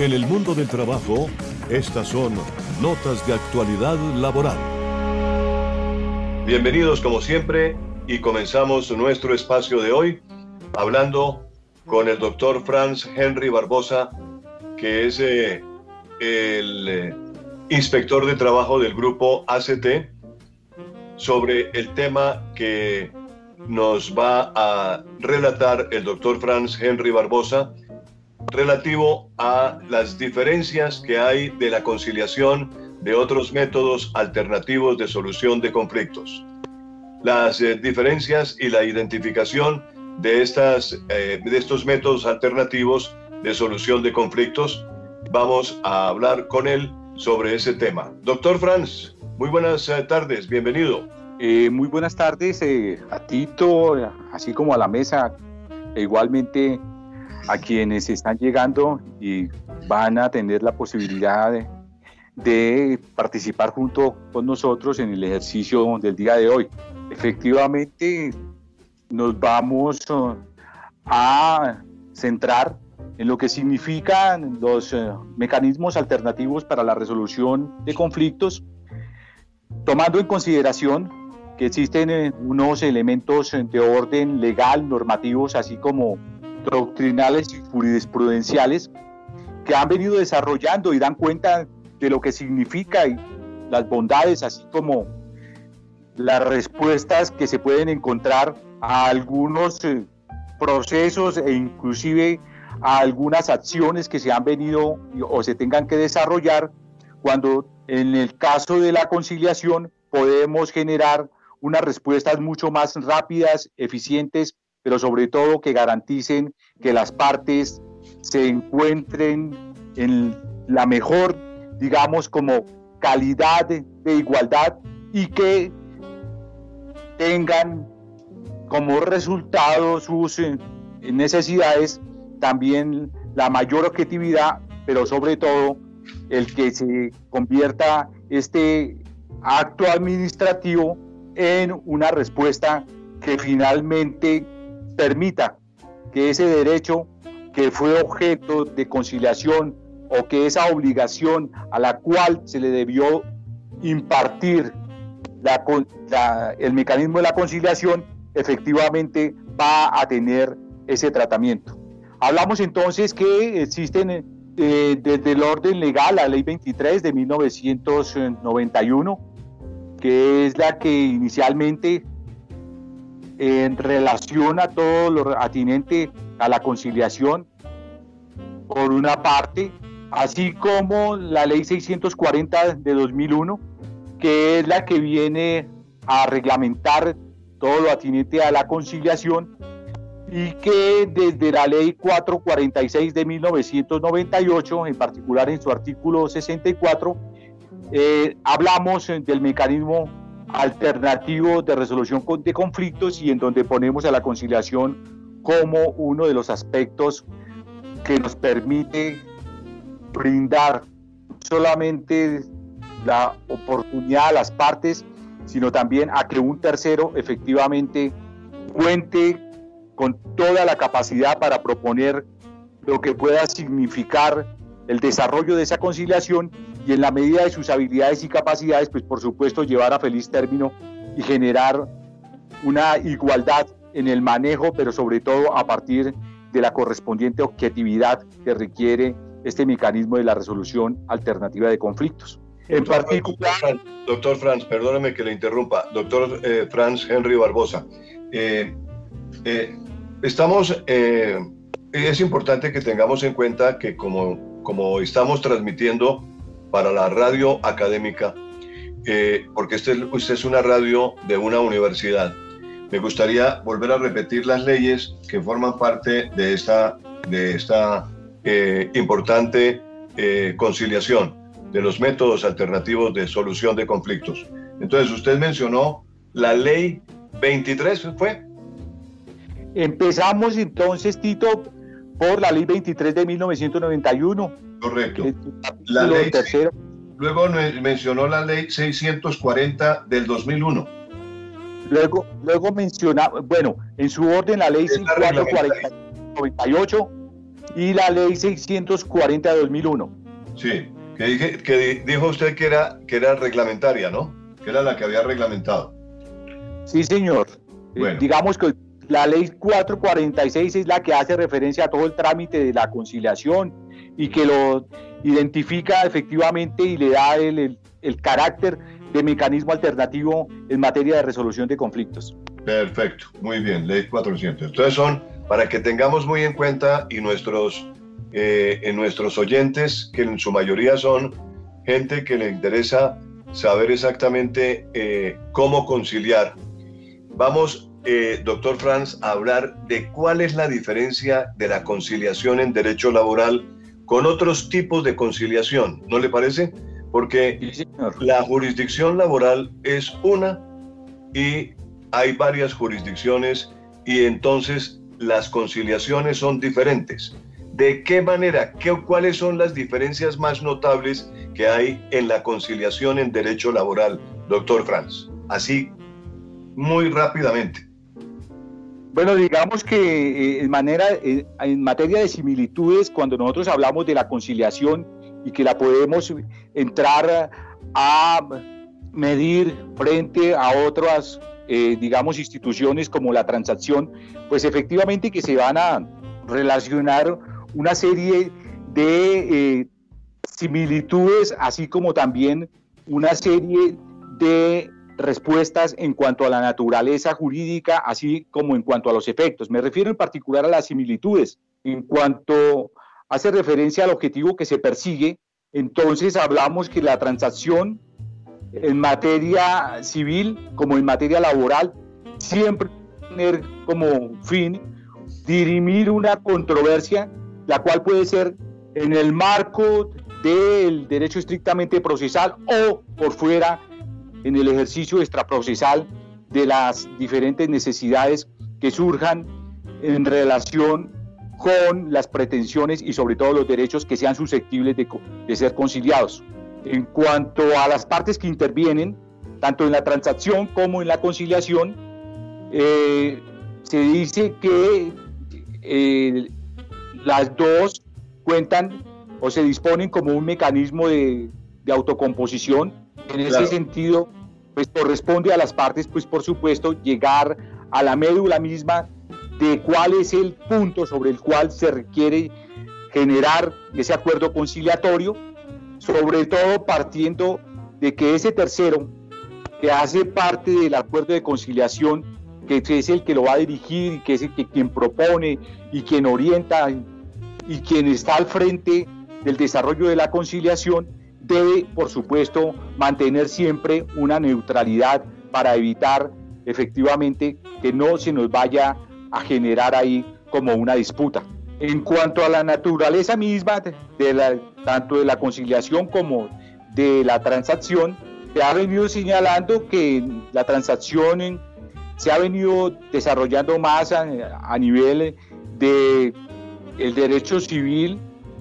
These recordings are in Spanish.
En el mundo del trabajo, estas son notas de actualidad laboral. Bienvenidos como siempre y comenzamos nuestro espacio de hoy hablando con el doctor Franz Henry Barbosa, que es eh, el eh, inspector de trabajo del grupo ACT, sobre el tema que nos va a relatar el doctor Franz Henry Barbosa, relativo a las diferencias que hay de la conciliación de otros métodos alternativos de solución de conflictos. Las eh, diferencias y la identificación de, estas, eh, de estos métodos alternativos de solución de conflictos, vamos a hablar con él sobre ese tema. Doctor Franz, muy buenas eh, tardes, bienvenido. muy buenas tardes a Tito, así como a la mesa, e igualmente a quienes están llegando y van a tener la posibilidad de, participar junto con nosotros en el ejercicio del día de hoy. Efectivamente, nos vamos uh, a centrar en lo que significan los uh, mecanismos alternativos para la resolución de conflictos, tomando en consideración que existen eh, unos elementos de orden legal, normativos, así como doctrinales y jurisprudenciales que han venido desarrollando y dan cuenta de lo que significa y las bondades, así como las respuestas que se pueden encontrar a algunos eh, procesos e inclusive a algunas acciones que se han venido o se tengan que desarrollar cuando en el caso de la conciliación podemos generar unas respuestas mucho más rápidas, eficientes pero sobre todo que garanticen que las partes se encuentren en la mejor, digamos, como calidad de, igualdad y que tengan como resultado sus eh, necesidades también la mayor objetividad, pero sobre todo el que se convierta este acto administrativo en una respuesta que finalmente permita que ese derecho que fue objeto de conciliación o que esa obligación a la cual se le debió impartir el mecanismo de la conciliación, efectivamente va a tener ese tratamiento. Hablamos entonces que existen eh, desde el orden legal la ley 23 de 1991, que es la que inicialmente en relación a todo lo atinente a la conciliación, por una parte, así como la ley 640 de 2001, que es la que viene a reglamentar todo lo atinente a la conciliación y que desde la ley 446 de 1998, en particular en su artículo 64, eh, hablamos del mecanismo alternativo de resolución de conflictos y en donde ponemos a la conciliación como uno de los aspectos que nos permite brindar solamente la oportunidad a las partes, sino también a que un tercero efectivamente cuente con toda la capacidad para proponer lo que pueda significar el desarrollo de esa conciliación y en la medida de sus habilidades y capacidades, pues por supuesto llevar a feliz término y generar una igualdad en el manejo, pero sobre todo a partir de la correspondiente objetividad que requiere este mecanismo de la resolución alternativa de conflictos. En particular... Doctor Franz, perdóneme que le interrumpa. Doctor eh, Franz Henry Barbosa, eh, eh, estamos... es importante que tengamos en cuenta que como como estamos transmitiendo para la radio académica, eh, porque este, esta es una radio de una universidad. Me gustaría volver a repetir las leyes que forman parte de esta, de esta eh, importante eh, conciliación, de los métodos alternativos de solución de conflictos. Entonces, usted mencionó la ley 23, ¿fue? Empezamos entonces, Tito, por la ley 23 de 1991. Correcto. La ley, tercero. Luego mencionó la ley 640 del 2001. Luego, luego menciona, bueno, en su orden la ley 5498 y la ley 640 de 2001. Sí, que, dije, que dijo usted que era, que era reglamentaria, ¿no? Que era la que había reglamentado. Sí, señor. Eh, digamos que la ley 446 es la que hace referencia a todo el trámite de la conciliación y que lo identifica efectivamente y le da el, el carácter de mecanismo alternativo en materia de resolución de conflictos. Perfecto, muy bien, ley 400. Entonces son para que tengamos muy en cuenta y nuestros, eh, en nuestros oyentes, que en su mayoría son gente que le interesa saber exactamente eh, cómo conciliar. Vamos, eh, doctor Franz, a hablar de cuál es la diferencia de la conciliación en derecho laboral con otros tipos de conciliación, ¿no le parece? Porque la jurisdicción laboral es una y hay varias jurisdicciones y entonces las conciliaciones son diferentes. ¿De qué manera? ¿Qué, ¿Cuáles son las diferencias más notables que hay en la conciliación en derecho laboral, doctor Franz? Así, muy rápidamente. Bueno, digamos que eh, en, manera, eh, en materia de similitudes, cuando nosotros hablamos de la conciliación y que la podemos entrar a medir frente a otras eh, digamos, instituciones como la transacción, pues efectivamente que se van a relacionar una serie de eh, similitudes, así como también una serie de respuestas en cuanto a la naturaleza jurídica, así como en cuanto a los efectos. Me refiero en particular a las similitudes. En cuanto hace referencia al objetivo que se persigue, entonces hablamos que la transacción en materia civil como en materia laboral, siempre tener como fin dirimir una controversia, la cual puede ser en el marco del derecho estrictamente procesal o por fuera en el ejercicio extraprocesal de las diferentes necesidades que surjan en relación con las pretensiones y sobre todo los derechos que sean susceptibles de, de ser conciliados. En cuanto a las partes que intervienen, tanto en la transacción como en la conciliación, eh, se dice que eh, las dos cuentan o se disponen como un mecanismo de, autocomposición. En ese sentido, pues corresponde a las partes, pues por supuesto, llegar a la médula misma de cuál es el punto sobre el cual se requiere generar ese acuerdo conciliatorio sobre todo partiendo de que ese tercero, que hace parte del acuerdo de conciliación, que es el que lo va a dirigir y que es el que quien propone y quien orienta y quien está al frente del desarrollo de la conciliación, debe, por supuesto, mantener siempre una neutralidad para evitar efectivamente que no se nos vaya a generar ahí como una disputa. En cuanto a la naturaleza misma de la, tanto de la conciliación como de la transacción, se ha venido señalando que la transacción se ha venido desarrollando más a, nivel de el derecho civil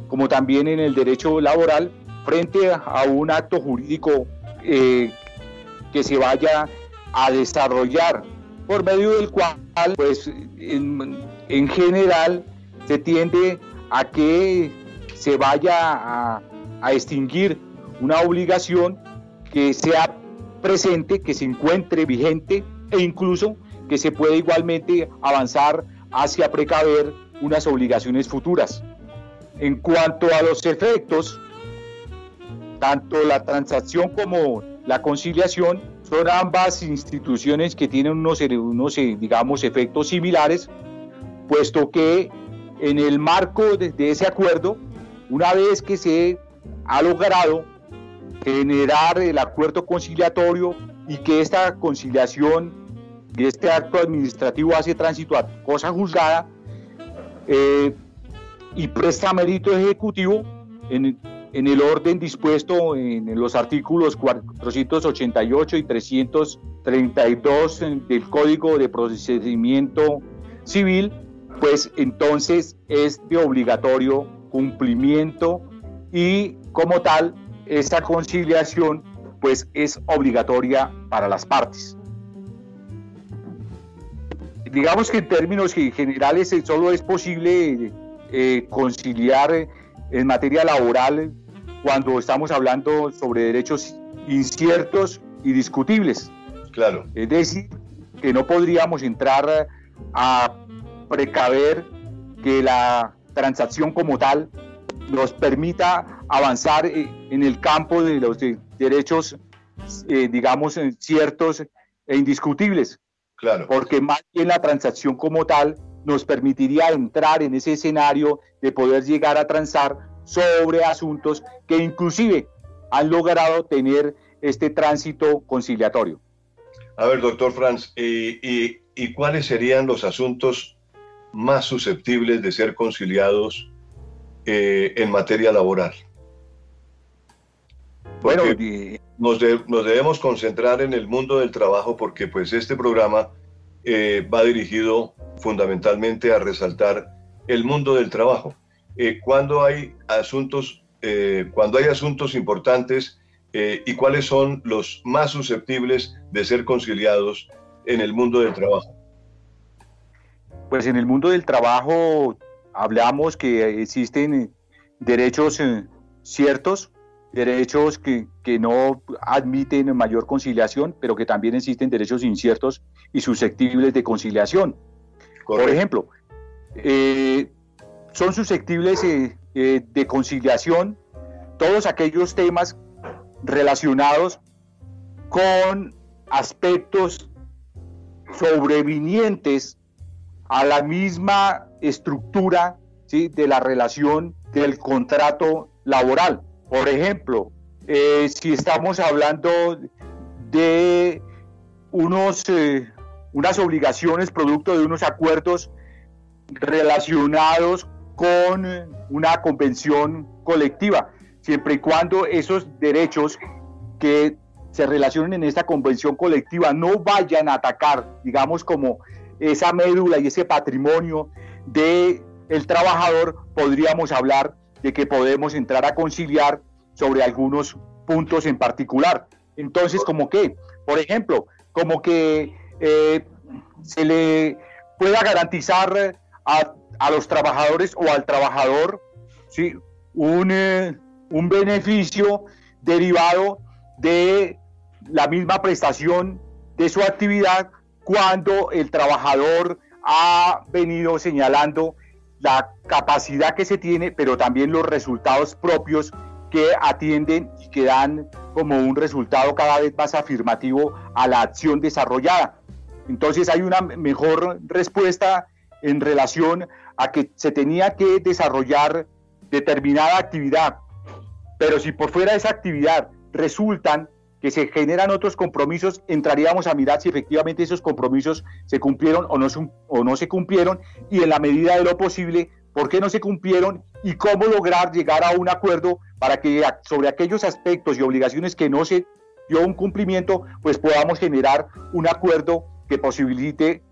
como también en el derecho laboral frente a un acto jurídico eh, que se vaya a desarrollar por medio del cual pues en, en general se tiende a que se vaya a, extinguir una obligación que sea presente, que se encuentre vigente e incluso que se pueda igualmente avanzar hacia precaver unas obligaciones futuras. En cuanto a los efectos, tanto la transacción como la conciliación son ambas instituciones que tienen unos, unos digamos, efectos similares, puesto que en el marco de, ese acuerdo, una vez que se ha logrado generar el acuerdo conciliatorio y que esta conciliación y este acto administrativo hace tránsito a cosa juzgada eh, y presta mérito ejecutivo en, en, el orden dispuesto en los artículos 488 y 332 del Código de Procedimiento Civil, pues entonces es de obligatorio cumplimiento y como tal esta conciliación pues es obligatoria para las partes. Digamos que en términos generales solo es posible eh, conciliar en materia laboral cuando estamos hablando sobre derechos inciertos y discutibles. Claro. Es decir, que no podríamos entrar a precaver que la transacción como tal nos permita avanzar eh, en el campo de los derechos, eh, digamos, ciertos e indiscutibles. Claro. Porque más bien la transacción como tal nos permitiría entrar en ese escenario de poder llegar a transar sobre asuntos que inclusive han logrado tener este tránsito conciliatorio. A ver, doctor Franz, ¿y, cuáles serían los asuntos más susceptibles de ser conciliados eh, en materia laboral? bueno, nos, debemos concentrar en el mundo del trabajo porque pues este programa eh, va dirigido fundamentalmente a resaltar el mundo del trabajo. Eh, cuando hay asuntos, cuando hay asuntos importantes eh, y cuáles son los más susceptibles de ser conciliados en el mundo del trabajo? Pues en el mundo del trabajo hablamos que existen derechos eh, ciertos, derechos que, que, no admiten mayor conciliación, pero que también existen derechos inciertos y susceptibles de conciliación. Por ejemplo, eh, son susceptibles de conciliación todos aquellos temas relacionados con aspectos sobrevinientes a la misma estructura de la relación del contrato laboral. Por ejemplo, eh, si estamos hablando de unos, eh, unas obligaciones producto de unos acuerdos relacionados con una convención colectiva siempre y cuando esos derechos que se relacionen en esta convención colectiva no vayan a atacar, digamos, como esa médula y ese patrimonio el trabajador, podríamos hablar de que podemos entrar a conciliar sobre algunos puntos en particular. Entonces, como que, por ejemplo, como que eh, se le pueda garantizar a, a, los trabajadores o al trabajador ¿sí? un, eh, un beneficio derivado de la misma prestación de su actividad cuando el trabajador ha venido señalando la capacidad que se tiene, pero también los resultados propios que atienden y que dan como un resultado cada vez más afirmativo a la acción desarrollada. Entonces hay una mejor respuesta en relación a que se tenía que desarrollar determinada actividad pero si por fuera de esa actividad resultan que se generan otros compromisos, entraríamos a mirar si efectivamente esos compromisos se cumplieron o no, o no se cumplieron y en la medida de lo posible, por qué no se cumplieron y cómo lograr llegar a un acuerdo para que sobre aquellos aspectos y obligaciones que no se dio un cumplimiento, pues podamos generar un acuerdo que posibilite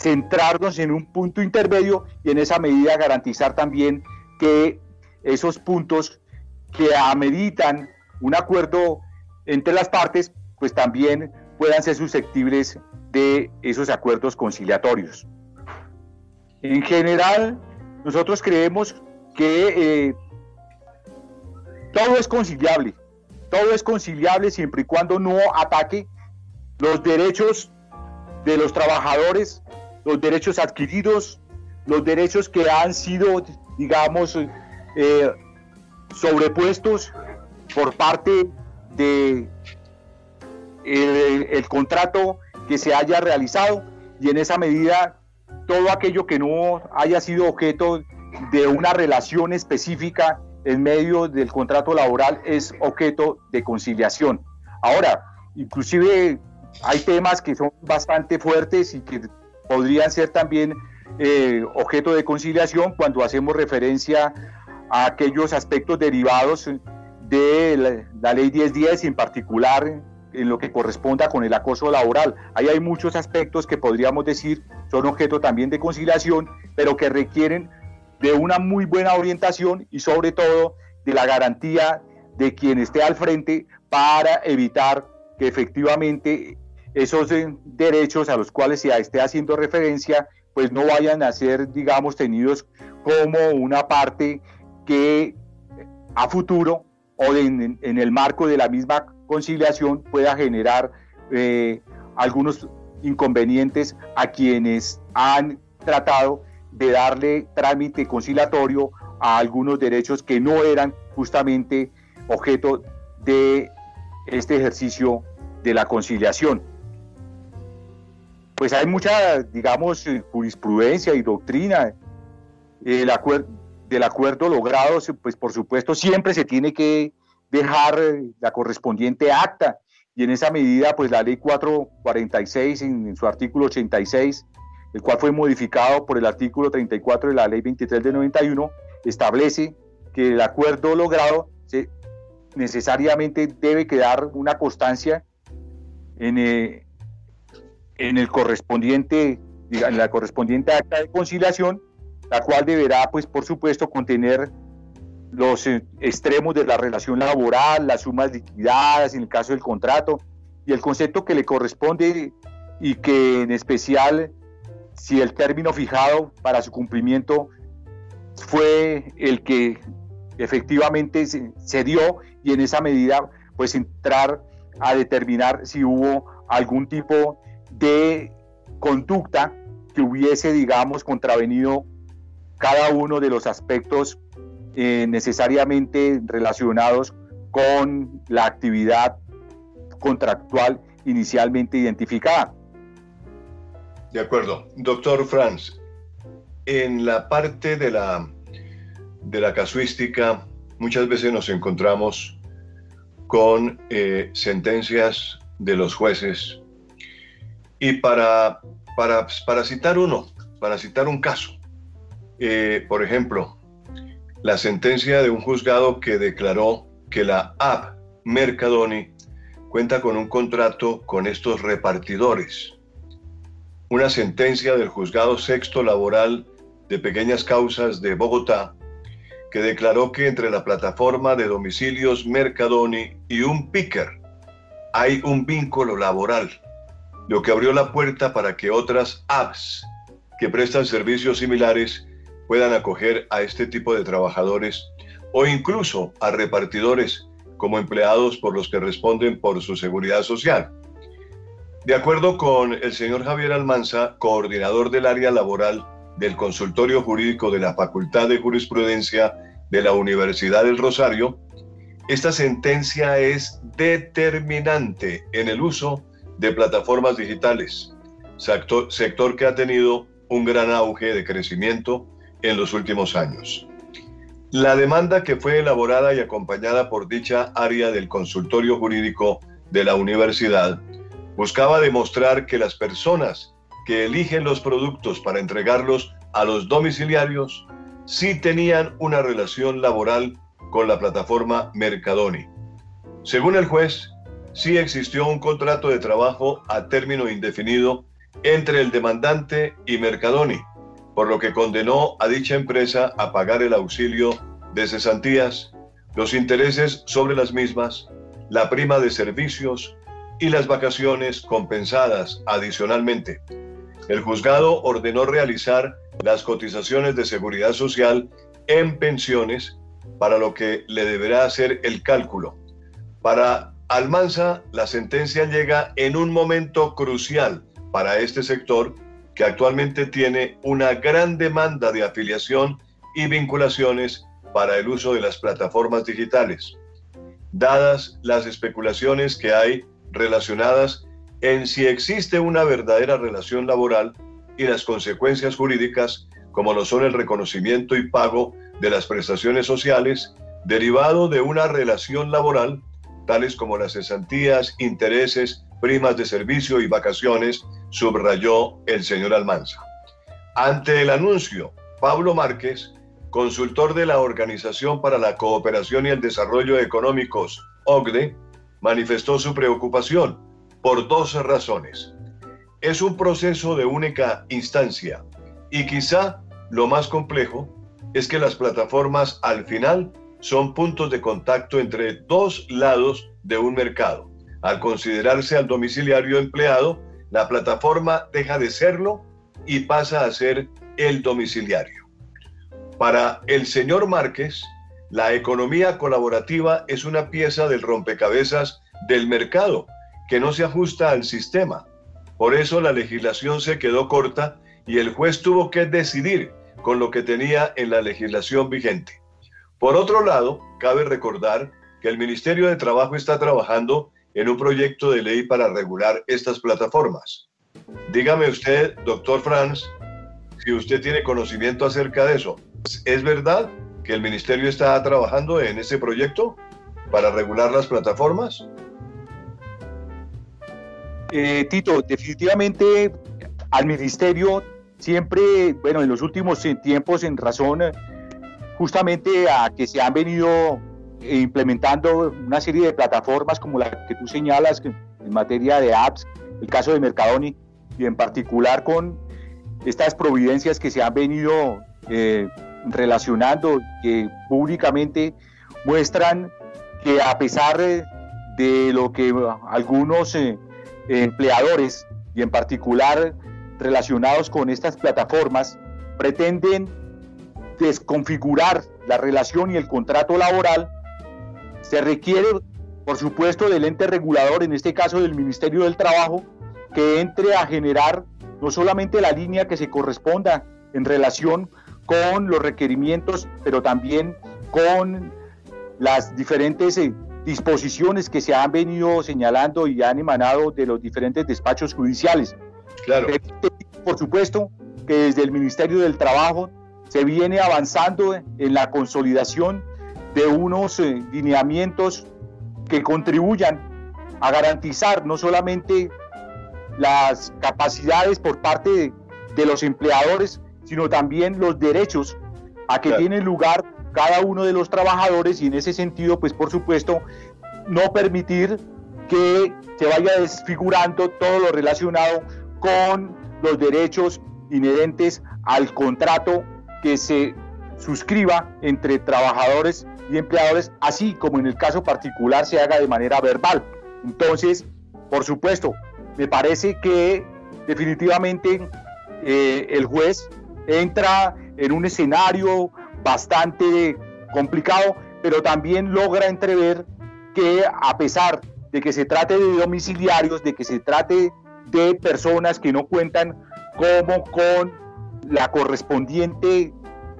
centrarnos en un punto intermedio y en esa medida garantizar también que esos puntos que ameritan un acuerdo entre las partes, pues también puedan ser susceptibles de esos acuerdos conciliatorios. En general, nosotros creemos que eh, todo es conciliable, todo es conciliable siempre y cuando no ataque los derechos de los trabajadores, los derechos adquiridos, los derechos que han sido, digamos, eh, sobrepuestos por parte el, contrato que se haya realizado y en esa medida todo aquello que no haya sido objeto de una relación específica en medio del contrato laboral es objeto de conciliación. Ahora, inclusive hay temas que son bastante fuertes y que podrían ser también eh, objeto de conciliación cuando hacemos referencia a aquellos aspectos derivados de la, ley 1010 y en particular en lo que corresponda con el acoso laboral. Ahí hay muchos aspectos que podríamos decir son objeto también de conciliación, pero que requieren de una muy buena orientación y sobre todo de la garantía de quien esté al frente para evitar que efectivamente esos eh, derechos a los cuales se esté haciendo referencia pues no vayan a ser, digamos, tenidos como una parte que a futuro o en, el marco de la misma conciliación pueda generar eh, algunos inconvenientes a quienes han tratado de darle trámite conciliatorio a algunos derechos que no eran justamente objeto de este ejercicio de la conciliación. Pues hay mucha, digamos, jurisprudencia y doctrina. El del acuerdo logrado, pues por supuesto siempre se tiene que dejar la correspondiente acta. Y en esa medida, pues la ley 446 en, su artículo 86, el cual fue modificado por el artículo 34 de la ley 23 de 91, establece que el acuerdo logrado necesariamente debe quedar una constancia en, eh, en el correspondiente, en la correspondiente acta de conciliación, la cual deberá, pues, por supuesto, contener los eh, extremos de la relación laboral, las sumas liquidadas en el caso del contrato y el concepto que le corresponde y que en especial si el término fijado para su cumplimiento fue el que efectivamente se, dio y en esa medida pues entrar a determinar si hubo algún tipo de conducta que hubiese digamos contravenido cada uno de los aspectos eh, necesariamente relacionados con la actividad contractual inicialmente identificada. De acuerdo. Doctor Franz, en la parte de la, de la casuística, muchas veces nos encontramos con eh, sentencias de los jueces. Y para, para, para, citar uno, para citar un caso, eh, por ejemplo, la sentencia de un juzgado que declaró que la app Mercadoni cuenta con un contrato con estos repartidores. Una sentencia del juzgado sexto laboral de pequeñas causas de Bogotá que declaró que entre la plataforma de domicilios Mercadoni y un picker hay un vínculo laboral, lo que abrió la puerta para que otras apps que prestan servicios similares puedan acoger a este tipo de trabajadores o incluso a repartidores como empleados por los que responden por su seguridad social. De acuerdo con el señor Javier Almanza, coordinador del área laboral del consultorio jurídico de la Facultad de Jurisprudencia de la Universidad del Rosario, esta sentencia es determinante en el uso de plataformas digitales, sector, sector que ha tenido un gran auge de crecimiento en los últimos años. La demanda que fue elaborada y acompañada por dicha área del consultorio jurídico de la universidad buscaba demostrar que las personas que eligen los productos para entregarlos a los domiciliarios sí tenían una relación laboral con la plataforma Mercadoni. Según el juez, sí existió un contrato de trabajo a término indefinido entre el demandante y Mercadoni, por lo que condenó a dicha empresa a pagar el auxilio de cesantías, los intereses sobre las mismas, la prima de servicios y las vacaciones compensadas adicionalmente. El juzgado ordenó realizar las cotizaciones de seguridad social en pensiones, para lo que le deberá hacer el cálculo. Para Almanza, la sentencia llega en un momento crucial para este sector que actualmente tiene una gran demanda de afiliación y vinculaciones para el uso de las plataformas digitales, dadas las especulaciones que hay relacionadas en si existe una verdadera relación laboral y las consecuencias jurídicas como lo son el reconocimiento y pago de las prestaciones sociales derivado de una relación laboral, tales como las cesantías, intereses, primas de servicio y vacaciones, subrayó el señor Almanza. Ante el anuncio, Pablo Márquez, consultor de la Organización para la Cooperación y el Desarrollo Económicos, OCDE, manifestó su preocupación por dos razones. Es un proceso de única instancia y quizá lo más complejo es que las plataformas al final son puntos de contacto entre dos lados de un mercado. Al considerarse al domiciliario empleado, la plataforma deja de serlo y pasa a ser el domiciliario. Para el señor Márquez, la economía colaborativa es una pieza del rompecabezas del mercado que no se ajusta al sistema. Por eso la legislación se quedó corta y el juez tuvo que decidir con lo que tenía en la legislación vigente. Por otro lado, cabe recordar que el Ministerio de Trabajo está trabajando en un proyecto de ley para regular estas plataformas. Dígame usted, doctor Franz, si usted tiene conocimiento acerca de eso. ¿Es verdad que el Ministerio está trabajando en ese proyecto para regular las plataformas? Eh, Tito, definitivamente al Ministerio siempre, bueno, en los últimos tiempos, en razón justamente a que se han venido implementando una serie de plataformas como la que tú señalas en materia de apps, el caso de Mercadoni, y en particular con estas providencias que se han venido eh, relacionando, que públicamente muestran que a pesar de lo que algunos eh, empleadores, y en particular relacionados con estas plataformas, pretenden desconfigurar la relación y el contrato laboral, se requiere, por supuesto, del ente regulador, en este caso del Ministerio del Trabajo, que entre a generar no solamente la línea que se corresponda en relación con los requerimientos, pero también con las diferentes eh, disposiciones que se han venido señalando y han emanado de los diferentes despachos judiciales. Claro. Por supuesto que desde el Ministerio del Trabajo se viene avanzando en la consolidación de unos eh, lineamientos que contribuyan a garantizar no solamente las capacidades por parte de, los empleadores, sino también los derechos a que tiene lugar cada uno de los trabajadores y en ese sentido, pues por supuesto, no permitir que se vaya desfigurando todo lo relacionado con los derechos inherentes al contrato que se suscriba entre trabajadores y empleadores, así como en el caso particular se haga de manera verbal. Entonces, por supuesto, me parece que definitivamente eh, el juez entra en un escenario bastante complicado, pero también logra entrever que a pesar de que se trate de domiciliarios, de que se trate de personas que no cuentan como con la correspondiente,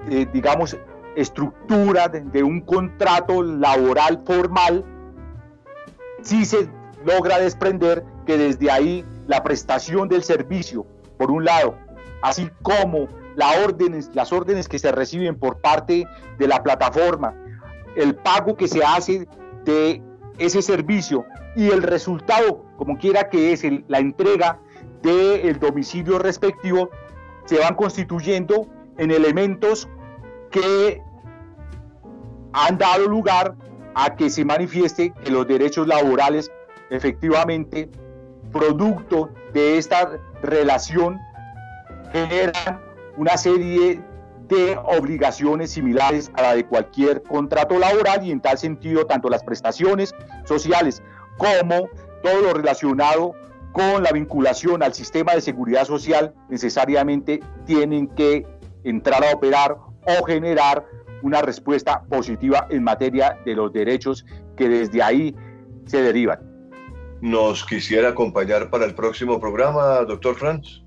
eh, digamos, estructura de, un contrato laboral formal, sí se logra desprender que desde ahí la prestación del servicio, por un lado, así como órdenes, las órdenes que se reciben por parte de la plataforma, el pago que se hace de ese servicio y el resultado, como quiera que es la entrega del domicilio respectivo, se van constituyendo en elementos que han dado lugar a que se manifieste que los derechos laborales efectivamente, producto de esta relación, generan una serie de obligaciones similares a la de cualquier contrato laboral y en tal sentido tanto las prestaciones sociales como todo lo relacionado con la vinculación al sistema de seguridad social necesariamente tienen que entrar a operar o generar una respuesta positiva en materia de los derechos que desde ahí se derivan. ¿Nos quisiera acompañar para el próximo programa, doctor Franz?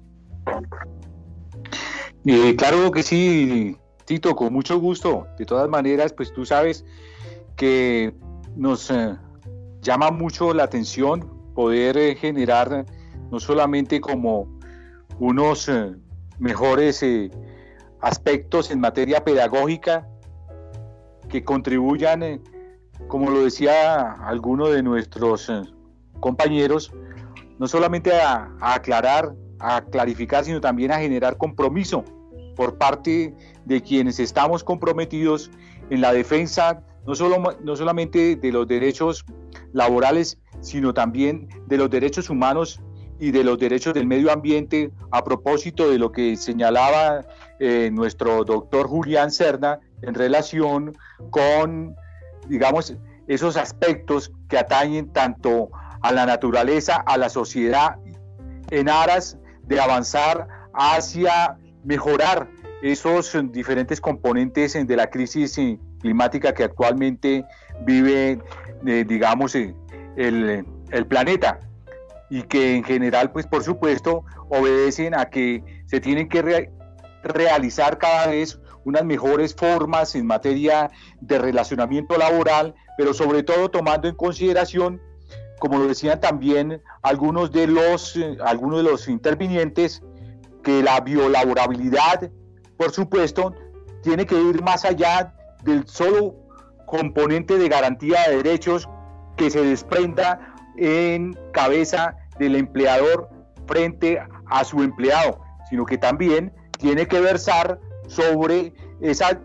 Eh, claro que sí, Tito, con mucho gusto. De todas maneras, pues tú sabes que nos eh, llama mucho la atención poder eh, generar no solamente como unos mejores aspectos en materia pedagógica que contribuyan, eh, como lo decía alguno de nuestros eh, compañeros, no solamente a, aclarar, a clarificar, sino también a generar compromiso por parte de quienes estamos comprometidos en la defensa no, solo, no solamente de los derechos laborales, sino también de los derechos humanos y de los derechos del medio ambiente a propósito de lo que señalaba eh, nuestro doctor Julián Cerna en relación con, digamos, esos aspectos que atañen tanto a la naturaleza, a la sociedad, en aras de avanzar hacia mejorar esos diferentes componentes de la crisis climática que actualmente vive, eh, digamos, el, el planeta y que en general, pues por supuesto, obedecen a que se tienen que realizar cada vez unas mejores formas en materia de relacionamiento laboral, pero sobre todo tomando en consideración, como lo decían también algunos de los, eh, algunos de los intervinientes, que la biolaborabilidad, por supuesto, tiene que ir más allá del solo componente de garantía de derechos que se desprenda en cabeza del empleador frente a su empleado, sino que también tiene que versar sobre esa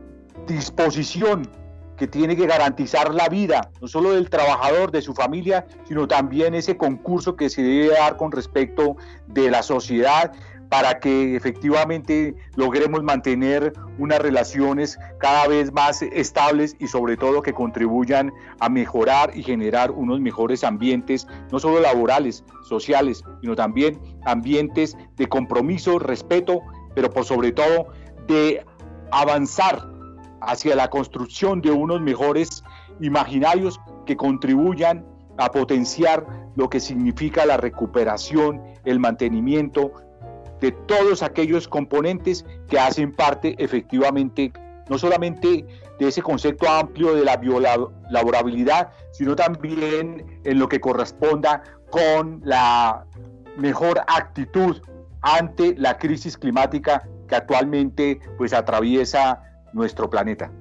disposición que tiene que garantizar la vida, no solo del trabajador, de su familia, sino también ese concurso que se debe dar con respecto de la sociedad para que efectivamente logremos mantener unas relaciones cada vez más estables y sobre todo que contribuyan a mejorar y generar unos mejores ambientes, no solo laborales, sociales, sino también ambientes de compromiso, respeto, pero por sobre todo de avanzar hacia la construcción de unos mejores imaginarios que contribuyan a potenciar lo que significa la recuperación, el mantenimiento de todos aquellos componentes que hacen parte efectivamente no solamente de ese concepto amplio de la biolaborabilidad, sino también en lo que corresponda con la mejor actitud ante la crisis climática que actualmente pues atraviesa nuestro planeta.